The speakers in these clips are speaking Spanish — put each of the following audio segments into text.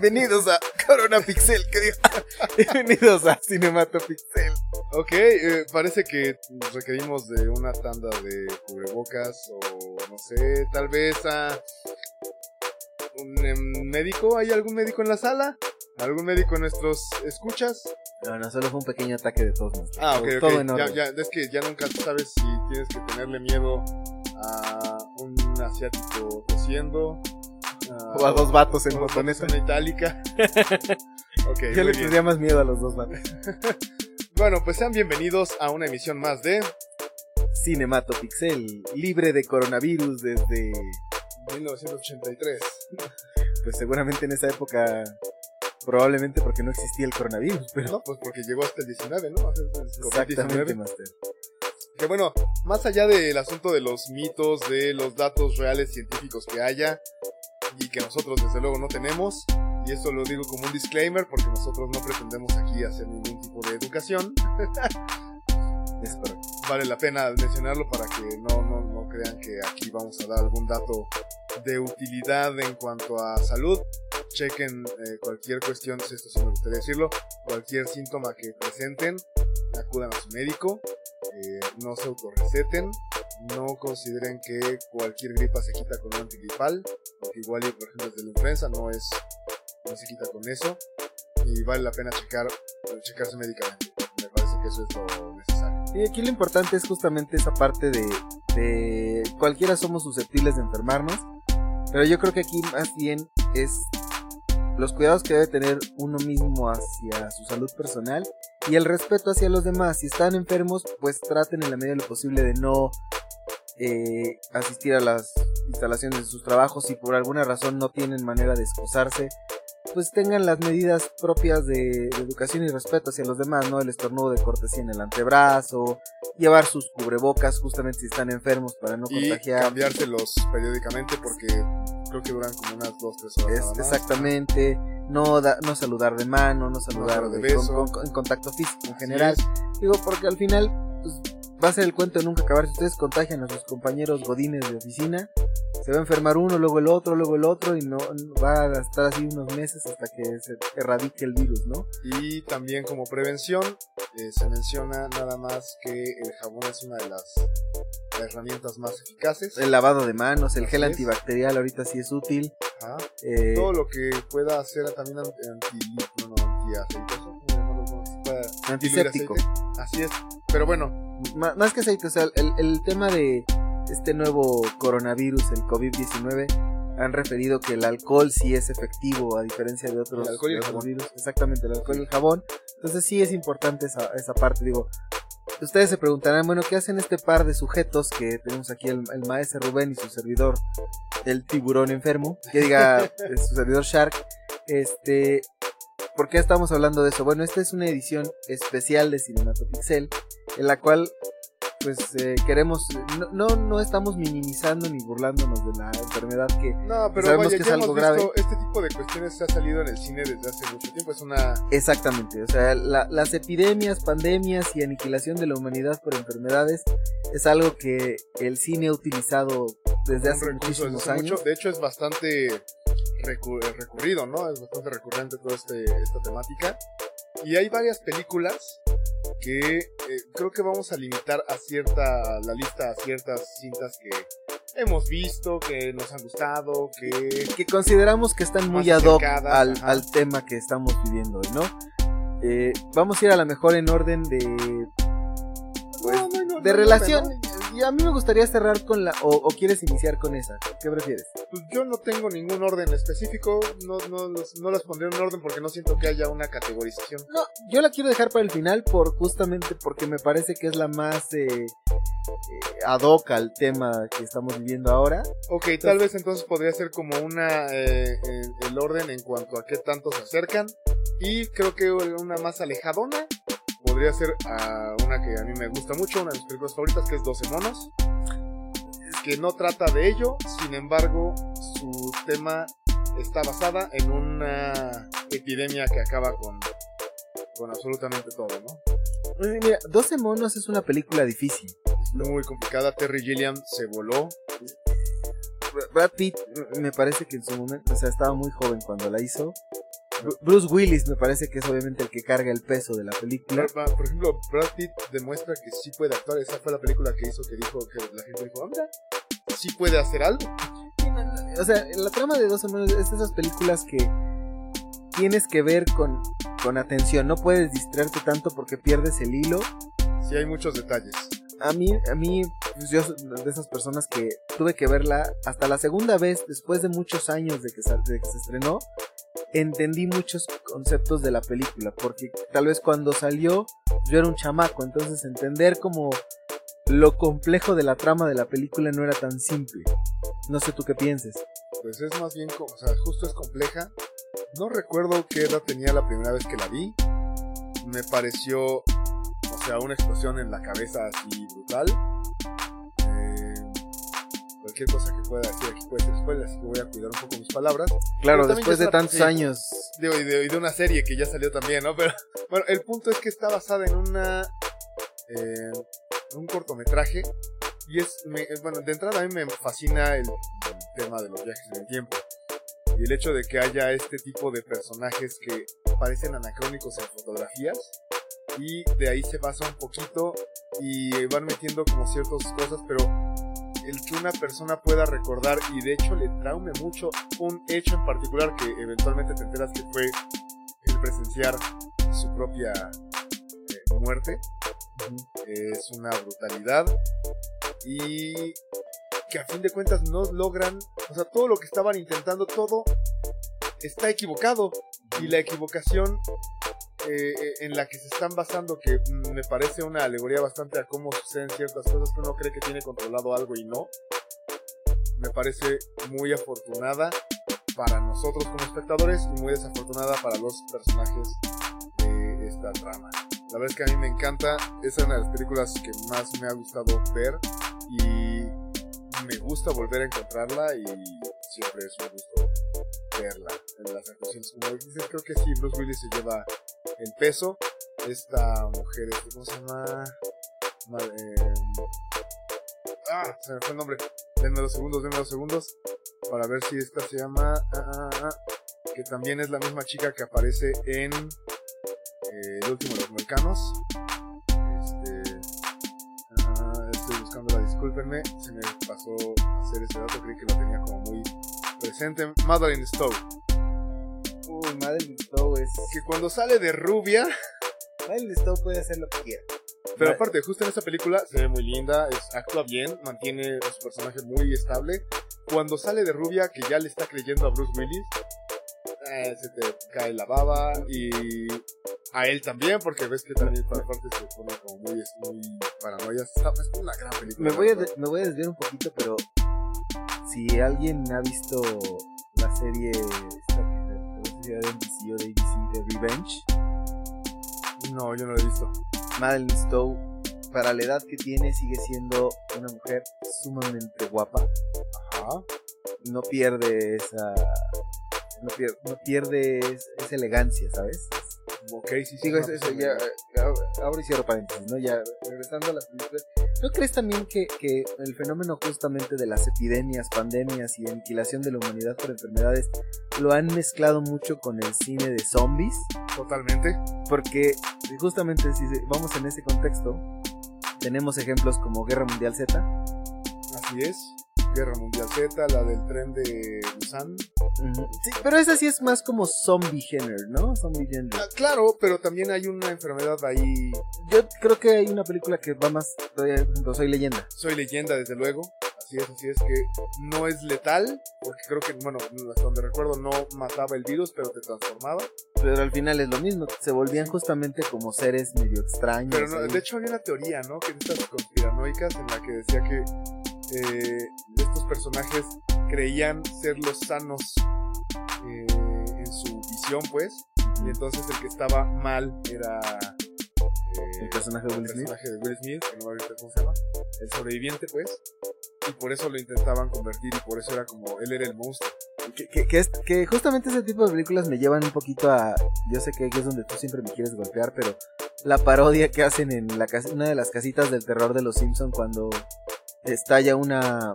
Bienvenidos a Corona Pixel. Bienvenidos a Cinematopixel. Ok, eh, parece que requerimos de una tanda de cubrebocas o no sé, tal vez a un em, médico. ¿Hay algún médico en la sala? ¿Algún médico en nuestros escuchas? No, no, solo fue un pequeño ataque de todos. Ah, ok, ok. todo en Ya, orden. ya, es que ya nunca sabes si tienes que tenerle miedo a un asiático tosiendo. O a dos vatos en o dos botoneta. vatos en itálica. ok, Yo le tendría más miedo a los dos vatos. Bueno, pues sean bienvenidos a una emisión más de Cinematopixel, libre de coronavirus desde. 1983. Pues seguramente en esa época. Probablemente porque no existía el coronavirus, pero. No, pues porque llegó hasta el 19, ¿no? Exactamente, COVID-19. Master. Que bueno, más allá del asunto de los mitos, de los datos reales científicos que haya, y que nosotros desde luego no tenemos, y esto lo digo como un disclaimer porque nosotros no pretendemos aquí hacer ningún tipo de educación, vale la pena mencionarlo para que no, no, no crean que aquí vamos a dar algún dato de utilidad en cuanto a salud. Chequen eh, cualquier cuestión, esto sí me gustaría decirlo, cualquier síntoma que presenten, acudan a su médico, eh, no se autorreceten, no consideren que cualquier gripa se quita con un antigripal, porque igual, por ejemplo, desde la influenza no es, no se quita con eso, y vale la pena checar, checarse médicamente. Me parece que eso es lo necesario. Y aquí lo importante es justamente esa parte de, de cualquiera somos susceptibles de enfermarnos, pero yo creo que aquí más bien es los cuidados que debe tener uno mismo hacia su salud personal y el respeto hacia los demás. Si están enfermos, pues traten en la medida de lo posible de no eh, asistir a las instalaciones de sus trabajos si por alguna razón no tienen manera de excusarse pues tengan las medidas propias de, de educación y respeto hacia los demás, ¿no? El estornudo de cortesía en el antebrazo, llevar sus cubrebocas justamente si están enfermos para no y contagiar. cambiárselos periódicamente porque creo que duran como unas 2-3 horas. Es- nada más. exactamente, no, da- no saludar de mano, no saludar dar de de- con- beso. con- con- en contacto físico en general. Digo, porque al final pues, va a ser el cuento de nunca acabar. Si ustedes contagian a sus compañeros godines de oficina, se va a enfermar uno, luego el otro, luego el otro, y no va a estar así unos meses hasta que se erradique el virus, ¿no? Y también como prevención eh, se menciona nada más que el jabón es una de las herramientas más eficaces. El lavado de manos, el Así gel es. antibacterial ahorita sí es útil. Ajá. eh, Todo lo que pueda hacer también anti, anti, no, no, antiaceitoso, ¿cómo llamarlo? ¿Cómo se pueda diluir antiséptico. Así es. Pero bueno, Ma- más que aceite, o sea, el, el tema de este nuevo coronavirus, el COVID-19, han referido que el alcohol sí es efectivo a diferencia de otros, El alcohol y el jabón. virus. Exactamente, el alcohol y el jabón. Entonces sí es importante esa, esa parte. Digo, ustedes se preguntarán, bueno, ¿qué hacen este par de sujetos que tenemos aquí, el, el maestro Rubén y su servidor, el tiburón enfermo? Que diga, eh, su servidor Shark. Este, ¿por qué estamos hablando de eso? Bueno, esta es una edición especial de Cinematopixel en la cual pues eh, queremos no, no no estamos minimizando ni burlándonos de la enfermedad que no, pero Sabemos vaya, que es algo grave. este tipo de cuestiones se ha salido en el cine desde hace mucho tiempo. Es una exactamente o sea la- las epidemias pandemias y aniquilación de la humanidad por enfermedades es algo que el cine ha utilizado desde hace desde muchísimos hace años mucho. De hecho, es bastante recu- recurrido, ¿no? Es bastante recurrente toda este, esta temática. Y hay varias películas que eh, creo que vamos a limitar a cierta la lista a ciertas cintas que hemos visto, que nos han gustado, que que consideramos que están muy ad hoc al, tema que estamos viviendo hoy, ¿no? Eh, vamos a ir a la mejor en orden de pues, No, no, no, de relación. Y a mí me gustaría cerrar con la. O, o quieres iniciar con esa? ¿Qué prefieres? Pues yo no tengo ningún orden específico, no, no, los- no las pondré en un orden porque no siento que haya una categorización. No, yo la quiero dejar para el final por justamente porque me parece que es la más eh, eh, ad hoc al tema que estamos viviendo ahora. Ok, tal vez entonces podría ser como una eh, el, el orden en cuanto a qué tanto se acercan. Y creo que una más alejadona podría ser a una que a mí me gusta mucho, una de mis películas favoritas, que es 12 monos. Que no trata de ello, sin embargo, su tema está basada en una epidemia que acaba con, con absolutamente todo, ¿no? Mira, 12 monos es una película difícil. Muy complicada. Terry Gilliam se voló. Brad Pitt me parece que en su momento, o sea, estaba muy joven cuando la hizo. Bru- Bruce Willis me parece que es obviamente el que carga el peso de la película. Por ejemplo, Brad Pitt demuestra que sí puede actuar. Esa fue la película que hizo que dijo que la gente dijo, "Ah, mira, sí puede hacer algo. O sea, la trama de Dos Hermanos es de esas películas que tienes que ver con, con atención. No puedes distraerte tanto porque pierdes el hilo. Sí hay muchos detalles. A mí, a mí, pues yo de esas personas que tuve que verla hasta la segunda vez, después de muchos años de que, de que se estrenó, entendí muchos conceptos de la película, porque tal vez cuando salió yo era un chamaco, entonces entender como lo complejo de la trama de la película no era tan simple. No sé tú qué pienses. Pues es más bien, o sea, justo es compleja. No recuerdo qué edad tenía la primera vez que la vi. Me pareció, sea, una explosión en la cabeza así brutal. Eh, cualquier cosa que pueda decir aquí puede ser spoiler, así que voy a cuidar un poco mis palabras. Claro, después de tantos sí. años. De, y de una serie que ya salió también, ¿no? Pero bueno, el punto es que está basada en una eh, un cortometraje y es, me- bueno, de entrada a mí me fascina el, el tema de los viajes en el tiempo y el hecho de que haya este tipo de personajes que parecen anacrónicos en fotografías y de ahí se basa un poquito y van metiendo como ciertas cosas, pero el que una persona pueda recordar y de hecho le traume mucho un hecho en particular que eventualmente te enteras que fue el presenciar su propia eh, muerte es una brutalidad y que a fin de cuentas no logran, o sea, todo lo que estaban intentando, todo está equivocado y la equivocación eh, eh, en la que se están basando, que mm, me parece una alegoría bastante a cómo suceden ciertas cosas que uno cree que tiene controlado algo y no, me parece muy afortunada para nosotros como espectadores y muy desafortunada para los personajes de esta trama. La verdad es que a mí me encanta, es una de las películas que más me ha gustado ver y me gusta volver a encontrarla y siempre es un gusto verla en las actuaciones. Como dices, creo que sí, Bruce Willis se lleva el peso. Esta mujer, ¿cómo se llama? Ma- eh, ah, se me fue el nombre. Denme dos segundos, denme dos segundos para ver si esta se llama. ah, ah, ah, que también es la misma chica que aparece en eh, El último de los Mexicanos. Este, ah, estoy buscándola, discúlpenme, se me pasó hacer ese dato, creí que la tenía como muy presente. Madeline Stowe, Uy, Madeline Stowe es. que cuando sale de rubia, Madeline Stowe puede hacer lo que quiera. pero aparte, justo en esa película se ve muy linda, es, actúa bien, mantiene a su personaje muy estable. Cuando sale de rubia, que ya le está creyendo a Bruce Willis, eh, se te cae la baba y a él también, porque ves que también para parte se pone como muy, muy paranoia. Está- Es una gran película. Me voy, a me voy a desviar un poquito, pero si alguien ha visto la serie esta de NBC o de ABC, de Revenge. No, yo no la he visto. Madeline Stowe, para la edad que tiene, sigue siendo una mujer sumamente guapa. Ajá. No pierde esa. No pierde, no pierde es- esa elegancia, ¿sabes? Ok, sí, sí. Digo, no, eso, eso pues, ya, eh, ahora y cierro paréntesis, ¿no? Ya, regresando a las películas. ¿No crees también que, que el fenómeno justamente de las epidemias, pandemias y aniquilación de la humanidad por enfermedades lo han mezclado mucho con el cine de zombies? Totalmente. Porque justamente si vamos en ese contexto, tenemos ejemplos como Guerra Mundial Z, Así es. Guerra Mundial Z, la del tren de Busan. Sí, pero esa sí es más como zombie genre, ¿no? Zombie genre. Ah, claro, pero también hay una enfermedad ahí. Yo creo que hay una película que va más, Soy leyenda. Soy leyenda, desde luego. Así es, así es que no es letal, porque creo que, bueno, hasta donde recuerdo no mataba el virus, pero te transformaba. Pero al final es lo mismo, se volvían justamente como seres medio extraños. Pero no, de hecho había una teoría, ¿no? Que de estas conspiranoicas en la que decía que eh, estos personajes creían ser los sanos eh, en su visión, pues. Y entonces el que estaba mal era eh, el personaje de Will el Smith. personaje de Will Smith, que no me acuerdo cómo se llama, el sobreviviente, pues. Y por eso lo intentaban convertir y por eso era como, él era el monstruo. Que, que, que es- que justamente ese tipo de películas me llevan un poquito a. Yo sé que aquí es donde tú siempre me quieres golpear, pero la parodia que hacen en la una de las casitas del terror de los Simpson cuando estalla una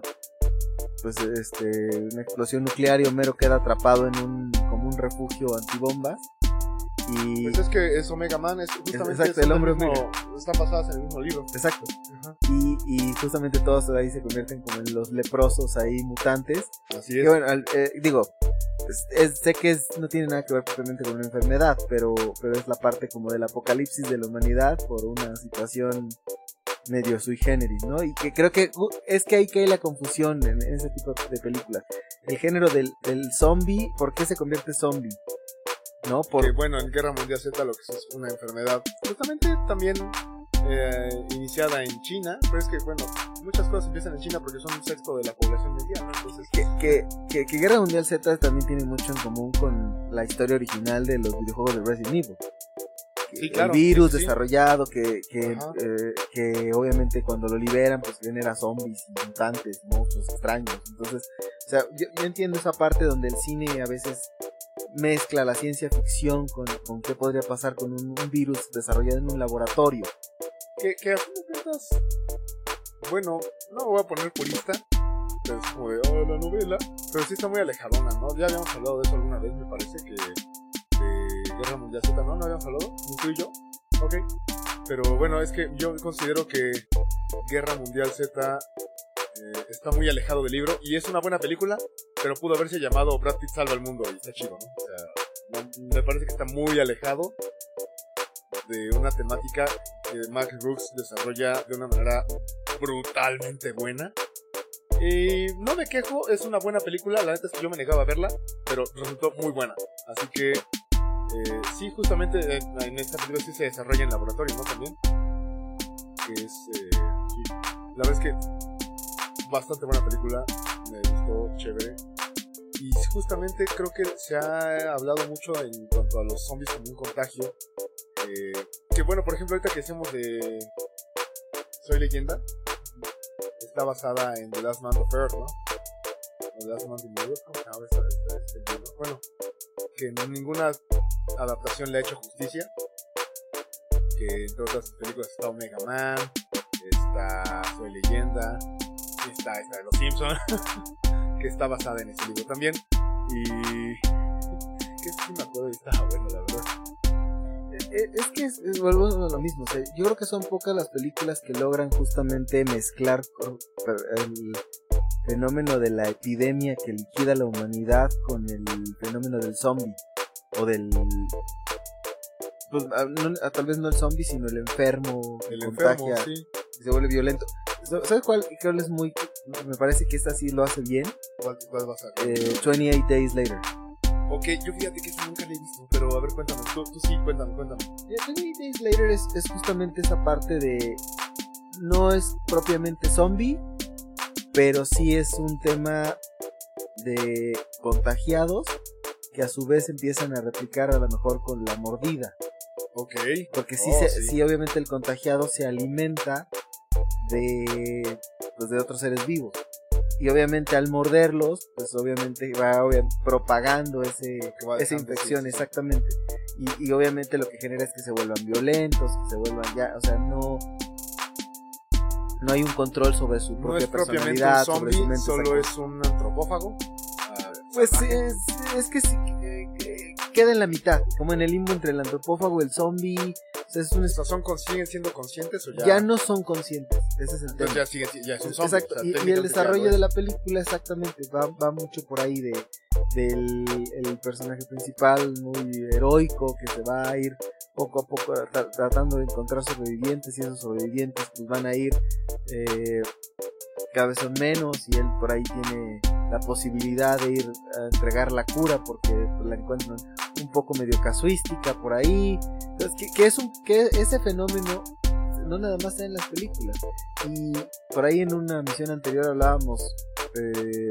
pues este una explosión nuclear y Homero queda atrapado en un como un refugio antibombas y Pues es que es Omega Man, es justamente exacto, el hombre mismo- están basadas en el mismo libro. exacto Ajá. y, y justamente todos ahí se convierten como en los leprosos ahí mutantes Así es. bueno, al- eh, digo, es- es- sé que es- no tiene nada que ver propiamente con una enfermedad, pero, pero es la parte como del apocalipsis de la humanidad por una situación medio sui generis, ¿no? Y que creo que uh, es que ahí cae la confusión en, en ese tipo de películas. El género del, del zombie, ¿por qué se convierte zombie? ¿No? Por, que bueno, en Guerra Mundial Z lo que es una enfermedad justamente también eh, iniciada en China, pero es que bueno, muchas cosas empiezan en China porque son un sexto de la población mundial, ¿no? Entonces, que, que, que, que Guerra Mundial Z también tiene mucho en común con la historia original de los videojuegos de Resident Evil. Sí, claro, el virus sí, desarrollado que, eh, que obviamente cuando lo liberan pues genera zombies, mutantes, monstruos extraños. Entonces, o sea, yo, yo entiendo esa parte donde el cine a veces mezcla la ciencia ficción con, con qué podría pasar con un, un virus desarrollado en un laboratorio. que, que a fin de cuentas, bueno, no me voy a poner purista, pero es como de, oh, la novela, pero sí está muy alejadona, ¿no? Ya habíamos hablado de eso alguna vez, me parece que Guerra Mundial Z, ¿no? ¿No habíamos hablado? ¿Ni tú y yo? Ok. Pero bueno, es que yo considero que Guerra Mundial Z eh, está muy alejado del libro y es una buena película, pero pudo haberse llamado Brad Pitt salva el mundo y está chido, ¿no? O sea, me parece que está muy alejado de una temática que Max Brooks desarrolla de una manera brutalmente buena. Y no me quejo, es una buena película, la neta es que yo me negaba a verla, pero resultó muy buena. Así que eh, sí, justamente en, en esta película sí se desarrolla en laboratorio, ¿no? También. Que es... eh. La verdad es que bastante buena película, me gustó, chévere. Y justamente creo que se ha hablado mucho en cuanto a los zombies como un contagio. eh, que bueno, por ejemplo, ahorita que decimos de Soy Leyenda, está basada en The Last Man of Earth, ¿no? Earth, ¿cómo se llama esta- esta- este? Bueno, que ninguna adaptación le ha hecho justicia. Que entre otras películas está Omega Man, está Soy Leyenda, está esta de Los Simpsons, que está basada en ese libro también. Y. que sí me acuerdo y estaba bueno, la verdad. Eh, Es que es, es- volvemos a lo mismo. o sea, yo creo que son pocas las películas que logran justamente mezclar el fenómeno de la epidemia que liquida la humanidad con el fenómeno del zombie. O del. Pues, ah, no- ah, tal vez no el zombie, sino el enfermo que contagia sí. y se vuelve violento. ¿Sabes cuál? cuál es muy. Me parece que esta sí lo hace bien. ¿Cuál, cuál vas a Eh, 28 Days Later. Ok, yo fíjate que eso nunca le he visto, pero a ver, cuéntame. Tú, tú sí, cuéntame. Yeah, 28 Days Later es, es justamente esa parte de. No es propiamente zombie, pero sí es un tema de contagiados que a su vez empiezan a replicar a lo mejor con la mordida. Ok. Porque sí, Oh, se- sí. sí, obviamente el contagiado se alimenta de, pues, de otros seres vivos. Y obviamente al morderlos, pues obviamente va obvia- propagando ese, esa infección, exactamente. Y, y obviamente lo que genera es que se vuelvan violentos, que se vuelvan ya, o sea, no, no hay un control sobre su No propia es propiamente un personalidad, sobre su zombie, mente. solo es un antropófago. Pues es, es que sí, queda en la mitad, como en el limbo entre el antropófago y el zombie. Es ¿son, con- ¿Siguen siendo conscientes o ya? ya no son conscientes. Ese es el tema. Entonces ya, siguen, ya es un zombie. Exacto. o sea, y- y, el desarrollo lo de la película exactamente va, va mucho por ahí de del el personaje principal muy heroico que se va a ir poco a poco tra- tratando de encontrar sobrevivientes y esos sobrevivientes pues van a ir eh, cada vez son menos y él por ahí tiene la posibilidad de ir a entregar la cura porque pues, la encuentran un poco medio casuística por ahí. Entonces que, que es un que ese fenómeno no nada más está en las películas. Y por ahí en una misión anterior hablábamos eh,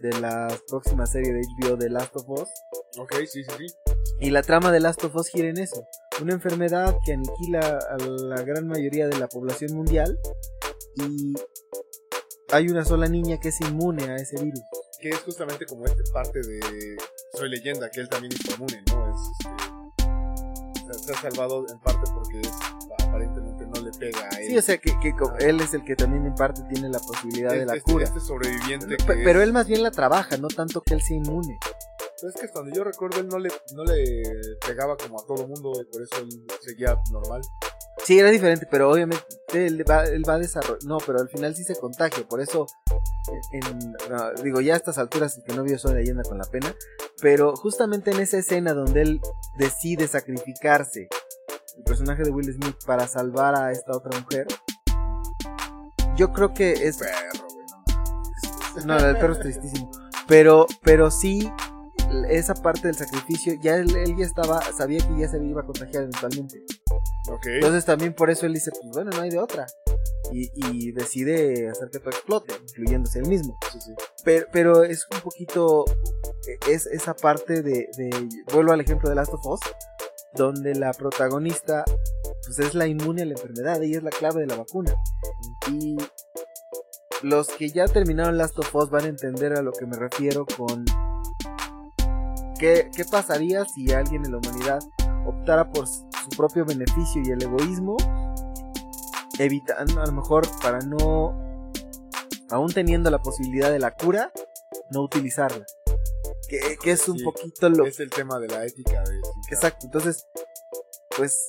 de la próxima serie de HBO de Last of Us. Ok, sí, sí, sí. y la trama de Last of Us gira en eso. Una enfermedad que aniquila a la gran mayoría de la población mundial. Y hay una sola niña que es inmune a ese virus Que es justamente como esta parte de Soy Leyenda, que él también es inmune, ¿no? Es, este, se, se ha salvado en parte porque es, aparentemente no le pega a él. Sí, o sea, que, que co- él es el que también en parte tiene la posibilidad de la este, cura. este sobreviviente. Pe- que pero él más bien la trabaja, no tanto que él sea inmune. Pero es que hasta donde yo recuerdo, él no le, no le pegaba como a todo mundo, y por eso él seguía normal. Sí, era diferente, pero obviamente él va, él va a desarrollar. No, pero al final sí se contagia, por eso. en- no, digo, ya a estas alturas el que no vio Soy leyenda con la pena. Pero justamente en esa escena donde él decide sacrificarse, el personaje de Will Smith, para salvar a esta otra mujer. Yo creo que es. Perro. No, el perro es tristísimo. Pero, pero sí, esa parte del sacrificio, ya él, él ya estaba, sabía que ya se iba a contagiar eventualmente. Ok. Entonces también por eso él dice, pues bueno, no hay de otra. Y, y decide hacer que todo explote, incluyéndose él mismo. Sí, sí. Pero, pero es un poquito, es esa parte de, de, vuelvo al ejemplo de Last of Us, donde la protagonista, pues es la inmune a la enfermedad, ella es la clave de la vacuna. Y los que ya terminaron Last of Us van a entender a lo que me refiero con qué, qué pasaría si alguien en la humanidad optara por su propio beneficio y el egoísmo, evitando a lo mejor para no, aún teniendo la posibilidad de la cura, no utilizarla. Que, que es un Sí, poquito lo Es el tema de la ética. De, Exacto, entonces, pues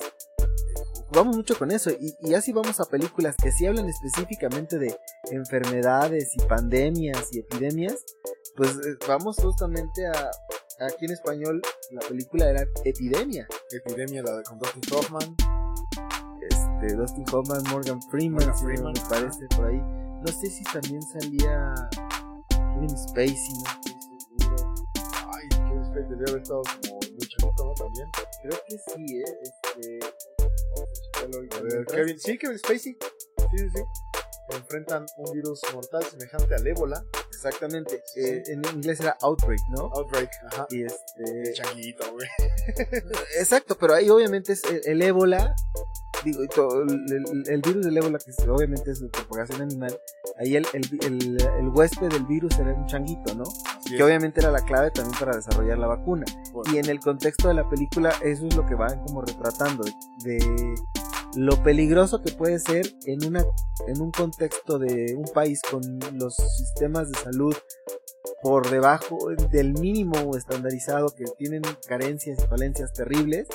vamos mucho con eso. Y, y así vamos a películas que sí hablan específicamente de enfermedades y pandemias y epidemias. Pues eh, vamos justamente a. Aquí en español la película era Epidemia. Epidemia, la de con Dustin Hoffman. Este, Dustin Hoffman, Morgan Freeman, Morgan Freeman, me parece por ahí. No sé si también salía Kevin Spacey, no estoy seguro. Ay, qué especie, debe haber estado como muy chavito, ¿no? También. Creo que sí, ¿eh? Este, vamos a ver. Kevin, sí, Kevin Spacey. Sí, sí, sí. Enfrentan un virus mortal semejante al ébola. Exactamente. eh, en inglés era Outbreak, ¿no? Outbreak, ajá. Y este. changuito, güey. Exacto, pero ahí obviamente es el, el ébola. Digo, y todo, el, virus del ébola, que obviamente es de propagación animal. Ahí el, huésped del virus era un changuito, ¿no? Así Que obviamente era la clave también para desarrollar la vacuna. Bueno, Y en el contexto de la película, eso es lo que van como retratando. De lo peligroso que puede ser en, una, en un contexto de un país con los sistemas de salud por debajo del mínimo estandarizado que tienen carencias y falencias terribles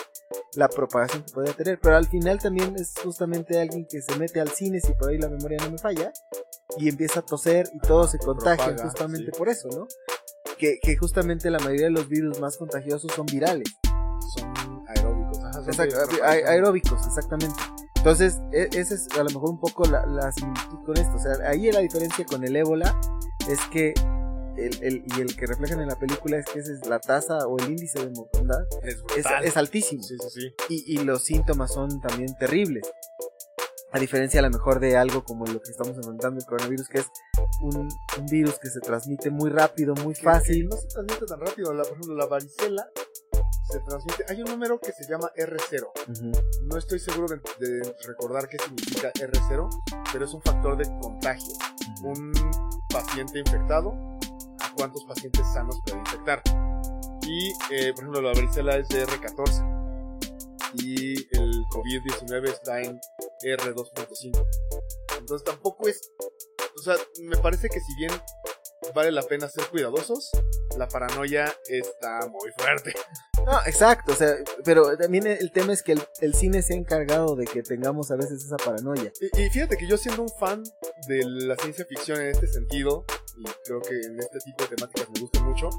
la propagación que puede tener pero al final también es justamente alguien que se mete al cine si por ahí la memoria no me falla y empieza a toser y todo se contagia Propaga, justamente sí. por eso no que, que justamente la mayoría de los virus más contagiosos son virales. Ajá, Exacto, aeróbicos, exactamente. Entonces, e- esa es a lo mejor un poco la, la similitud con esto. O sea, ahí la diferencia con el ébola es que, el, el- y el que reflejan en la película es que esa es la tasa o el índice de mortandad Es es, brutal. es altísimo. Sí, sí, sí. Y, y los síntomas son también terribles. A diferencia a lo mejor de algo como lo que estamos enfrentando el coronavirus, que es un, un virus que se transmite muy rápido, muy Que- fácil. que no se transmite tan rápido. La, por ejemplo, la varicela se transmite. Hay un número que se llama R0. Ujú. No estoy seguro de, de recordar qué significa R0, pero es un factor de contagio. Un paciente infectado, ¿a cuántos pacientes sanos puede infectar? Y, eh, por ejemplo, la varicela es de R14 y el COVID-19 está en R2.5. Entonces tampoco es... O sea, me parece que si bien vale la pena ser cuidadosos, la paranoia está muy fuerte. No, exacto, o sea, pero también el tema es que el, el cine se ha encargado de que tengamos a veces esa paranoia. Y, y fíjate que yo siendo un fan de la ciencia ficción en este sentido, y creo que en este tipo de temáticas me gusta mucho,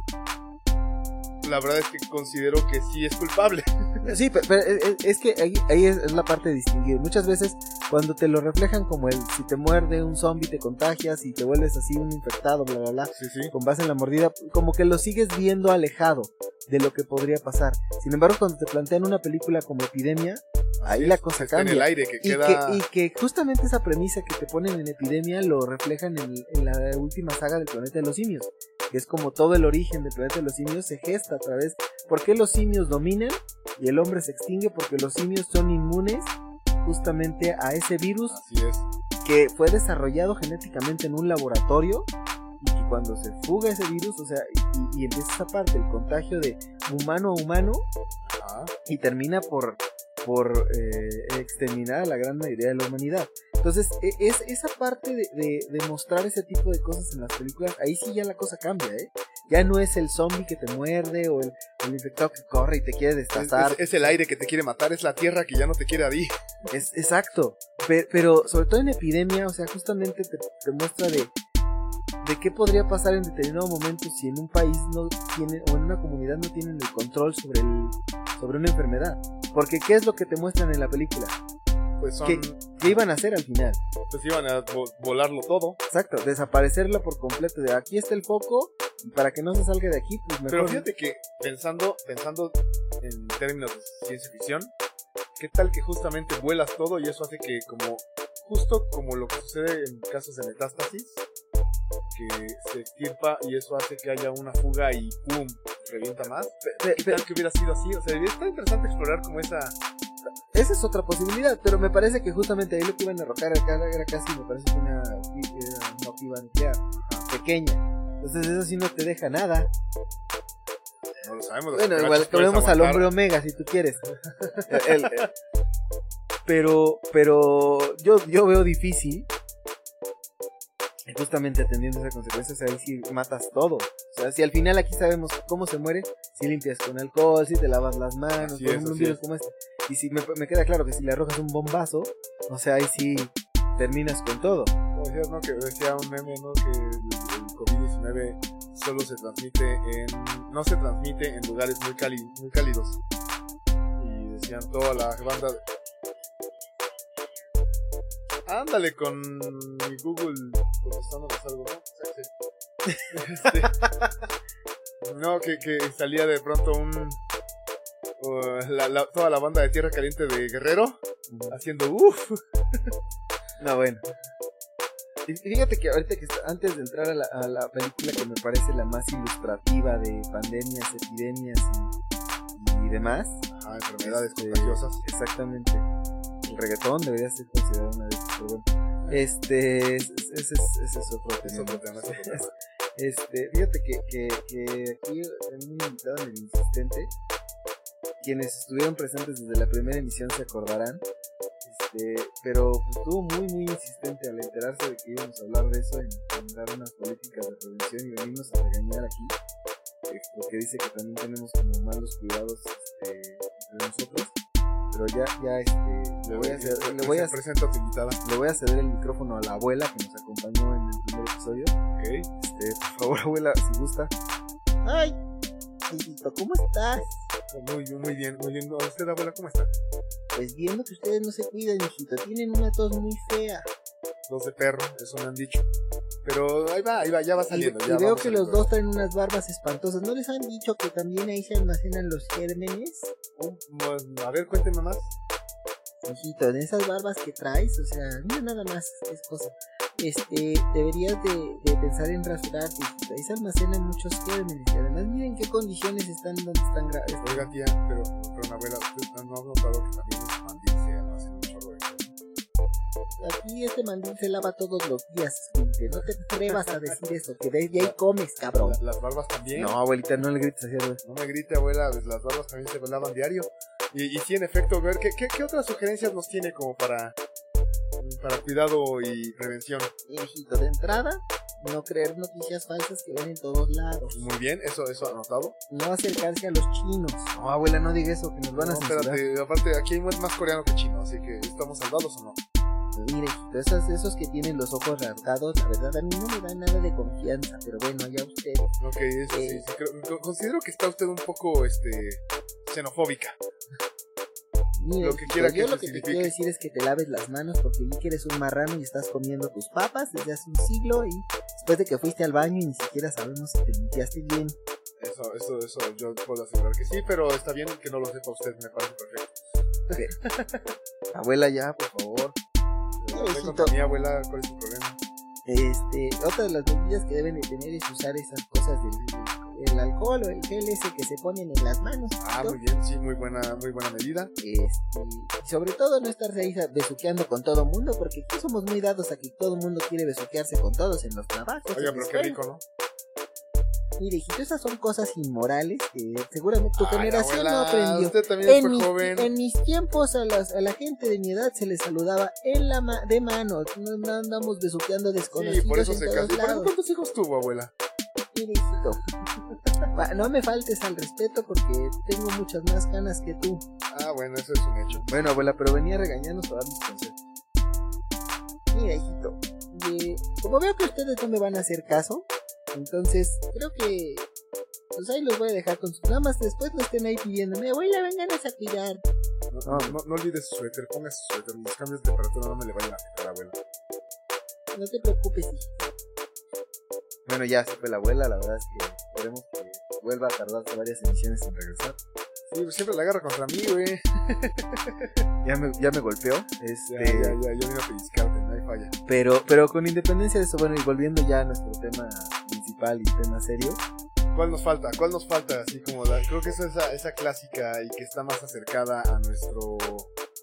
la verdad es que considero que sí es culpable. Sí, pe- pero, es, es- es que ahí, ahí es, es la parte de distinguir. Muchas veces cuando te lo reflejan como el si te muerde un zombie te contagias y te vuelves así un infectado, bla, bla, bla, Sí, sí. con base en la mordida, como que lo sigues viendo alejado de lo que podría pasar. Sin embargo, cuando te plantean una película como Epidemia, ahí la cosa está en cambia. el aire, que Y queda... que, y que justamente esa premisa que te ponen en Epidemia lo reflejan en, en la última saga del planeta de los simios. Que es como todo el origen del planeta de los simios se gesta a través. ¿Por qué los simios dominan y el hombre se extingue? Porque los simios son inmunes justamente a ese virus Así es. que fue desarrollado genéticamente en un laboratorio y que cuando se fuga ese virus, o sea, y, y empieza esa parte, el contagio de humano a humano Ajá. y termina por por eh, exterminar a la gran mayoría de la humanidad. Entonces, e, es esa parte de, de, mostrar ese tipo de cosas en las películas, ahí sí ya la cosa cambia, ¿eh? Ya no es el zombie que te muerde o el, infectado que corre y te quiere destazar. Es, el aire que te quiere matar, es la tierra que ya no te quiere a ti. Es, exacto. Pero, sobre todo en epidemia, o sea, justamente te, te muestra de, de qué podría pasar en determinado momento si en un país no tiene o en una comunidad no tienen el control sobre el sobre una enfermedad. Porque ¿qué es lo que te muestran en la película? Pues son... ¿Qué, iban a hacer al final? Pues iban a volarlo todo. Exacto, desaparecerlo por completo. De aquí está el foco, para que no se salga de aquí, pues mejor... Pero fíjate que pensando, pensando en términos de ciencia ficción, ¿qué tal que justamente vuelas todo y eso hace que como justo como lo que sucede en casos de metástasis, que se extirpa y eso hace que haya una fuga y ¡pum! revienta más. ¿Qué tal que hubiera sido así? O sea, está interesante explorar como esa... Esa es otra posibilidad, pero me parece que justamente ahí lo que iban a arrojar era casi, me parece que una, una nuclear pequeña. Entonces eso sí no te deja nada. No lo sabemos. Bueno, igual que volvemos al hombre omega si tú quieres. pero, pero yo, yo veo difícil justamente atendiendo esas consecuencias, ahí sí matas todo. O sea, si al final aquí sabemos cómo se muere, si limpias con alcohol, si te lavas las manos, con un virus como este. Y si me, queda claro que si le arrojas un bombazo, o sea, ahí sí terminas con todo. Decías, ¿no? Que decía un meme, ¿no? Que el, COVID-19 solo se transmite en. no se transmite en lugares muy, muy cálidos. Y decían toda la banda Ándale con mi Google contestándonos algo, ¿no? Este, no, que, que, salía de pronto un. toda la banda de Tierra Caliente de Guerrero haciendo uff. no, bueno. Y fíjate que ahorita que antes de entrar a la, a la, película que me parece la más ilustrativa de pandemias, epidemias y, demás. Ah, enfermedades este, contagiosas. Exactamente reggaetón debería ser considerado una de pero bueno. Este, ese, es, ese es otro tema. este, fíjate que, que, que aquí en un invitado en el insistente, quienes estuvieron presentes desde la primera emisión se acordarán, este, pero estuvo muy muy insistente al enterarse de que íbamos a hablar de eso, en, en dar unas políticas de prevención y venimos a regañar aquí, eh, porque dice que también tenemos como malos cuidados este, entre nosotros pero ya, ya, este, le voy a hacer, le voy a, presento le voy a ceder el micrófono a la abuela que nos acompañó en el primer episodio. Ok. Este, por favor, abuela, si gusta. Ay, hijito, ¿cómo estás? Muy, muy bien, muy bien. ¿Usted, abuela, cómo está? Pues viendo que ustedes no se cuidan, hijito, tienen una tos muy fea. Dos de perro, eso me han dicho. Pero ahí va, ahí va, ya va saliendo. Y, veo que los dos traen unas barbas espantosas. ¿No les han dicho que también ahí se almacenan los gérmenes? a ver, cuéntenme más. Hijito, en esas barbas que traes, o sea, no nada más es cosa. Este, deberías de, pensar en rasurarte, hijito. Ahí se almacenan muchos gérmenes. Y además, miren qué condiciones están donde están graves. Oiga, tía, pero, pero abuela, no ha notado que también los Aquí este mandil se lava todos los días, que no te atrevas a decir eso, que de ahí comes, cabrón. Las barbas también. No, abuelita, no le grites así, No me grite, abuela, pues, las barbas también se lavan diario. Y, y sí, en efecto, ver, ¿qué, qué, otras sugerencias nos tiene como para, para cuidado y prevención? Hijito, de entrada, no creer noticias falsas que ven en todos lados. Muy bien, eso, eso anotado. No acercarse a los chinos. No, abuela, no digas eso, que nos van a censurar. espérate, aparte, aquí hay más coreano que chino, así que ¿estamos salvados o no? Mire, esos, esos que tienen los ojos rasgados, la verdad a mí no me da nada de confianza, pero bueno, ya ustedes. Ok, eso sí, eh, considero que está usted un poco este xenofóbica. Mire, lo que quiera yo lo que te quiero decir es que te laves las manos porque vi que eres un marrano y estás comiendo tus papas desde hace un siglo y después de que fuiste al baño y ni siquiera sabemos si te limpiaste bien. Eso, eso, eso, yo puedo asegurar que sí, pero está bien que no lo sepa usted, me parece perfecto. Abuela, ya, por favor mi abuela, ¿cuál es el problema? Este, otra de las medidas que deben de tener es usar esas cosas del el alcohol o el gel ese que se ponen en las manos. Ah, muy bien, sí, muy buena, muy buena medida. Este, y sobre todo no estarse ahí besuqueando con todo mundo, porque aquí somos muy dados a que todo el mundo quiere besuquearse con todos en los trabajos. Oiga, pero qué rico, ¿no? Mire, hijito, esas son cosas inmorales que seguramente tu Ay, generación no aprendió. Usted también En fue mis, joven. en mis tiempos a, las- a la gente de mi edad se les saludaba en la ma- de mano. No, no andamos besuqueando desconocidos Sí, por eso en se casó. ¿Y por eso lados. cuántos hijos tuvo, abuela? Mire, hijito. No me faltes al respeto porque tengo muchas más ganas que tú. Ah, bueno, eso es un hecho. Bueno, abuela, pero venía a regañarnos para darnos consejos. Mira, hijito. eh, como veo que ustedes no me van a hacer caso, entonces creo que. Pues ahí los voy a dejar con sus nada más después no estén ahí pidiéndome, abuela, venganos a cuidar. No, no, no, no olvides su suéter, ponga su suéter. Los cambios de temperatura no me le vayan a afectar, abuela. No te preocupes, hijito. Bueno, ya se fue la abuela, la verdad es que esperemos que vuelva a tardarse varias emisiones en regresar. Sí, pues siempre la agarra contra mí, güey. Ya me, ya me golpeó, Ya, este, ya, ya, yo vine a pellizcarte, no hay falla. pero, pero con independencia de eso, bueno, y volviendo ya a nuestro tema principal y tema serio, ¿Cuál nos falta? ¿Cuál nos falta? Así como la, creo que es esa, esa clásica y que está más acercada a nuestro.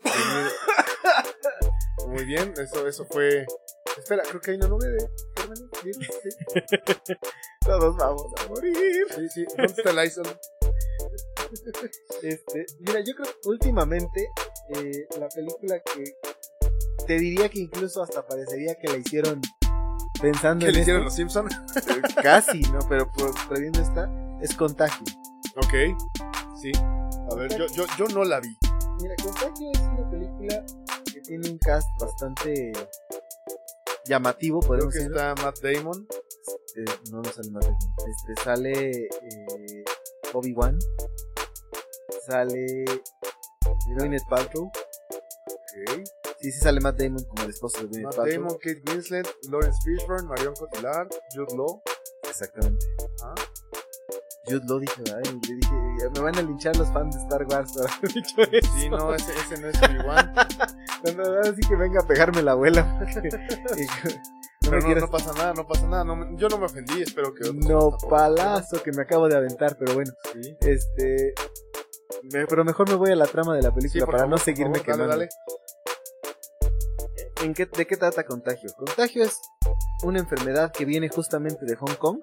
Muy bien, eso, eso fue. Espera, creo que hay una nube de. Bien, sí. todos vamos a morir. Sí, sí. ¿Dónde está el ISOL? Este, mira, yo creo que últimamente eh, la película que te diría que incluso hasta parecería que la hicieron pensando ¿Qué en le hicieron los Simpson? Eh, casi, ¿no? Pero previendo esta, es Contagio. Ok, sí. A ver, yo, yo, yo no la vi. Mira, Contagio es una película que tiene un cast bastante llamativo, Creo podemos que decir. está Matt Damon. Eh, no, no sale más Este, sale eh, Obi-Wan. Sale Gwyneth Paltrow. Ok. Sí, sí sale Matt Damon como el esposo de Matt Paltrow. Damon, Kate Winslet, Lawrence Fishburne, Marion Cotillard, Jude Law. Exactamente. Ah. Jude Law dije, ay, yo dije, me van a linchar los fans de Star Wars por haber dicho eso. Sí, no, ese, ese no es Obi-Wan. Cuando ahora sí que venga a pegarme la abuela. porque- no Pero no, pasa nada, no pasa nada. no yo no me ofendí, espero que No palazo que me acabo de aventar, pero bueno, Sí. este. me- pero mejor me voy a la trama de la película para favor, no seguirme favor, quemando. dale, ¿En qué, ¿De qué trata Contagio? Contagio es una enfermedad que viene justamente de Hong Kong.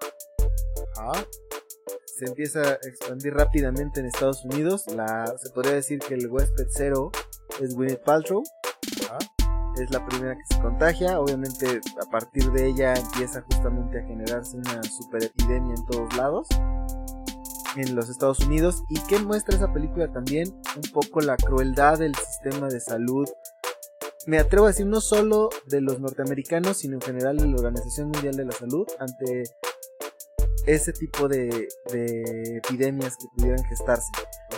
Ajá. Se empieza a expandir rápidamente en Estados Unidos. La, se podría decir que el huésped cero es Gwyneth Paltrow. Ajá. Es la primera que se contagia. Obviamente, a partir de ella empieza justamente a generarse una super epidemia en todos lados. En los Estados Unidos. ¿Y qué muestra esa película también? Un poco la crueldad del sistema de salud. Me atrevo a decir no solo de los norteamericanos, sino en general de la Organización Mundial de la Salud ante ese tipo de, de epidemias que pudieran gestarse.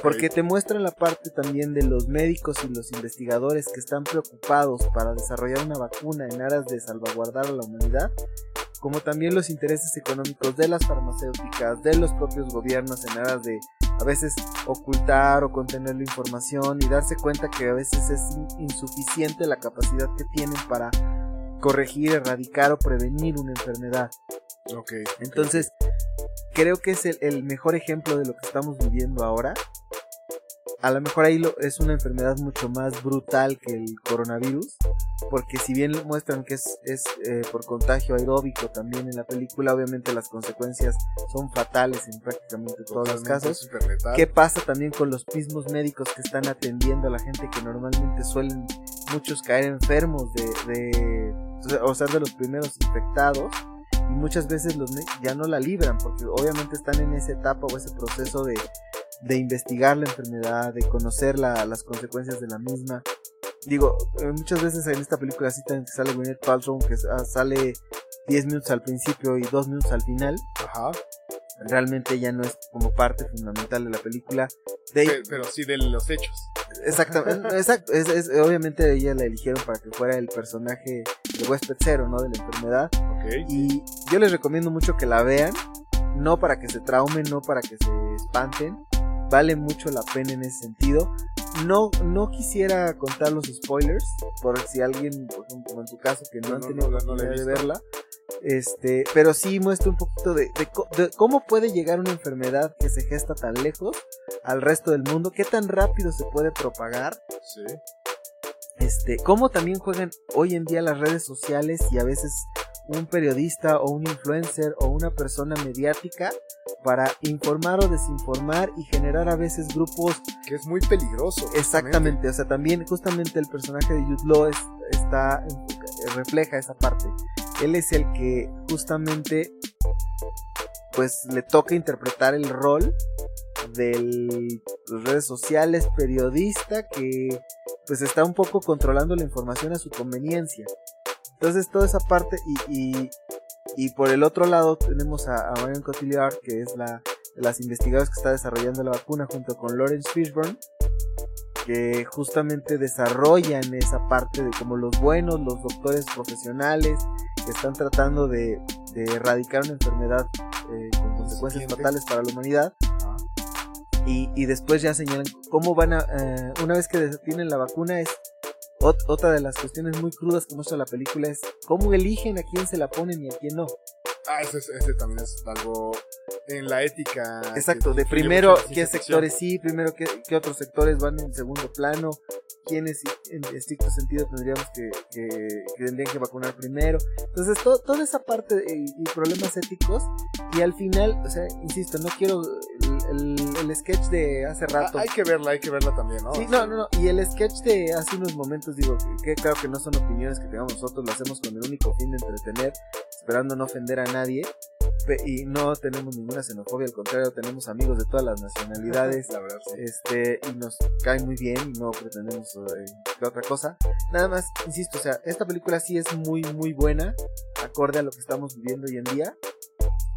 Porque te muestran la parte también de los médicos y los investigadores que están preocupados para desarrollar una vacuna en aras de salvaguardar a la humanidad, como también los intereses económicos de las farmacéuticas, de los propios gobiernos en aras de a veces ocultar o contener la información y darse cuenta que a veces es in- insuficiente la capacidad que tienen para corregir, erradicar o prevenir una enfermedad. Ok. Entonces, creo que es el, el mejor ejemplo de lo que estamos viviendo ahora. A lo mejor ahí lo- es una enfermedad mucho más brutal que el coronavirus, porque si bien muestran que es, es eh, por contagio aeróbico también en la película, obviamente las consecuencias son fatales en prácticamente todos los casos. ¿Qué pasa también con los mismos médicos que están atendiendo a la gente que normalmente suelen muchos caer enfermos de, de o sea, de los primeros infectados? Y muchas veces los ya no la libran porque obviamente están en esa etapa o ese proceso de, de investigar la enfermedad, de conocer la- las consecuencias de la misma. Digo, eh, muchas veces en esta película así sale Gwyneth Paltrow, que sa- sale 10 minutos al principio y 2 minutos al final Ajá. realmente ya no es como parte fundamental de la película. De Pero sí de los hechos. exactamente, exacto, es, es- obviamente ella la eligieron para que fuera el personaje de huésped cero, ¿no? De la enfermedad. Y yo les recomiendo mucho que la vean, no para que se traumen, no para que se espanten. Vale mucho la pena en ese sentido. No, no quisiera contar los spoilers, por si alguien, por ejemplo, como en tu caso, que no, No, han tenido no la- no la he oportunidad de verla. Este, pero sí muestra un poquito de, de de cómo puede llegar una enfermedad que se gesta tan lejos al resto del mundo, qué tan rápido se puede propagar, Sí. este, cómo también juegan hoy en día las redes sociales y a veces un periodista o un influencer o una persona mediática para informar o desinformar y generar a veces grupos Que es muy peligroso. Exactamente, o sea, también justamente el personaje de Jude Law es- está, refleja esa parte. Él es el que justamente, pues, le toca interpretar el rol del pues, redes sociales periodista que, pues, está un poco controlando la información a su conveniencia. Entonces, toda esa parte y, y, y por el otro lado tenemos a, a Marion Cotillard, que es la de las investigadoras que está desarrollando la vacuna junto con Lawrence Fishburne que justamente desarrollan esa parte de como los buenos, los doctores profesionales que están tratando de, de erradicar una enfermedad eh, con consecuencias fatales para la humanidad. Y, y después ya señalan cómo van a, eh, una vez que tienen la vacuna, es ot- otra de las cuestiones muy crudas que muestra la película es cómo eligen a quién se la ponen y a quién no. Ah, ese, es- ese también es algo en la ética. Exacto, de primero qué sectores sí, primero qué, qué otros sectores van en segundo plano, quiénes en estricto sentido tendríamos que, que, que tendrían que vacunar primero. Entonces, to- toda esa parte de- y, y problemas éticos, y al final, o sea, insisto, no quiero el, el- sketch de hace Ah, rato. hay que verla, hay que verla también, ¿no? Sí, no, no, no. Y el sketch de hace unos momentos, digo, que, que claro que no son opiniones que tengamos nosotros, lo hacemos con el único fin de entretener, esperando no ofender a nadie. Y no tenemos ninguna xenofobia, al contrario, tenemos amigos de todas las nacionalidades. La verdad, sí. Este, y nos cae muy bien y no pretendemos eh, otra cosa. Nada más, insisto, o sea, esta película sí es muy, muy buena, acorde a lo que estamos viviendo hoy en día.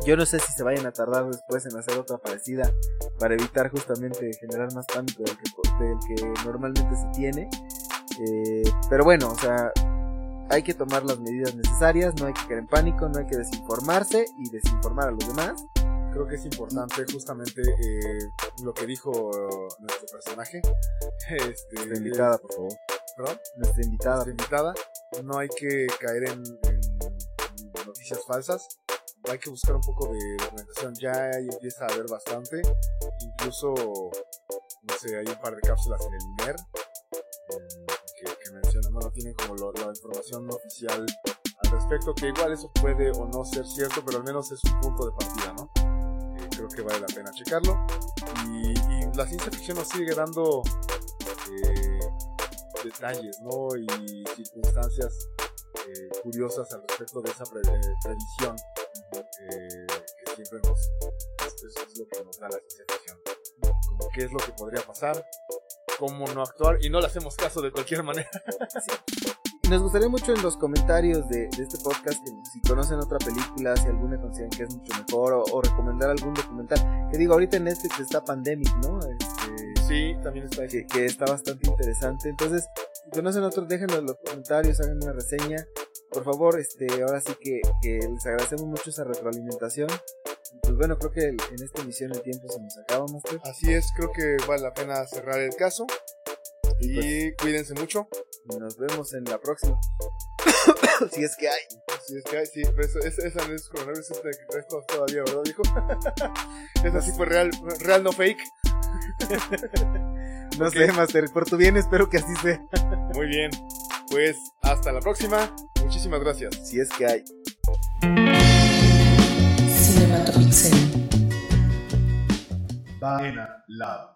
Yo no sé si se vayan a tardar después en hacer otra parecida para evitar justamente generar más pánico del que, del que normalmente se tiene. Eh, pero bueno, o sea, hay que tomar las medidas necesarias, no hay que caer en pánico, no hay que desinformarse y desinformar a los demás. Creo que es importante justamente eh, lo que dijo nuestro personaje. Este, Nuestra invitada, por favor. ¿Perdón? Nuestra invitada. Nuestra invitada. No hay que caer en, en noticias falsas. Hay que buscar un poco de documentación. Ya ahí empieza a haber bastante. Incluso, no sé, hay un par de cápsulas en el INER eh, que, que mencionan, bueno, tienen como lo- la información oficial al respecto, que igual eso puede o no ser cierto, pero al menos es un punto de partida, ¿no? Eh, creo que vale la pena checarlo. Y, y la ciencia ficción nos sigue dando eh, detalles, ¿no? Y circunstancias eh, curiosas al respecto de esa pre- eh, eh, que siempre nos esto es, es lo que nos da la ciencia ficción como qué es lo que podría pasar cómo no actuar y no le hacemos caso de cualquier manera Y nos gustaría mucho en los comentarios de, de este podcast que si conocen otra película, si alguna consideran que es mucho mejor o, o recomendar algún documental. Que digo, ahorita en Netflix está Pandemic, ¿no? Este, sí también está que, que está bastante interesante. Entonces, si conocen otros, déjenos en los comentarios, hagan una reseña. Por favor, este, ahora sí que, que les agradecemos mucho esa retroalimentación. Pues bueno, creo que en esta emisión el tiempo se nos acaba, Master. así es creo que vale la pena cerrar el caso y Pues- cuídense mucho Y nos vemos en la próxima. si es que hay. si es que hay sí eso- esa, esa no es coronavirus esta que todavía verdad dijo esa sí fue real real no fake No Ok. sé, Master, por tu bien espero que así sea. muy bien pues hasta la próxima muchísimas gracias Si es que hay. Cinematopixel. Baena Lab.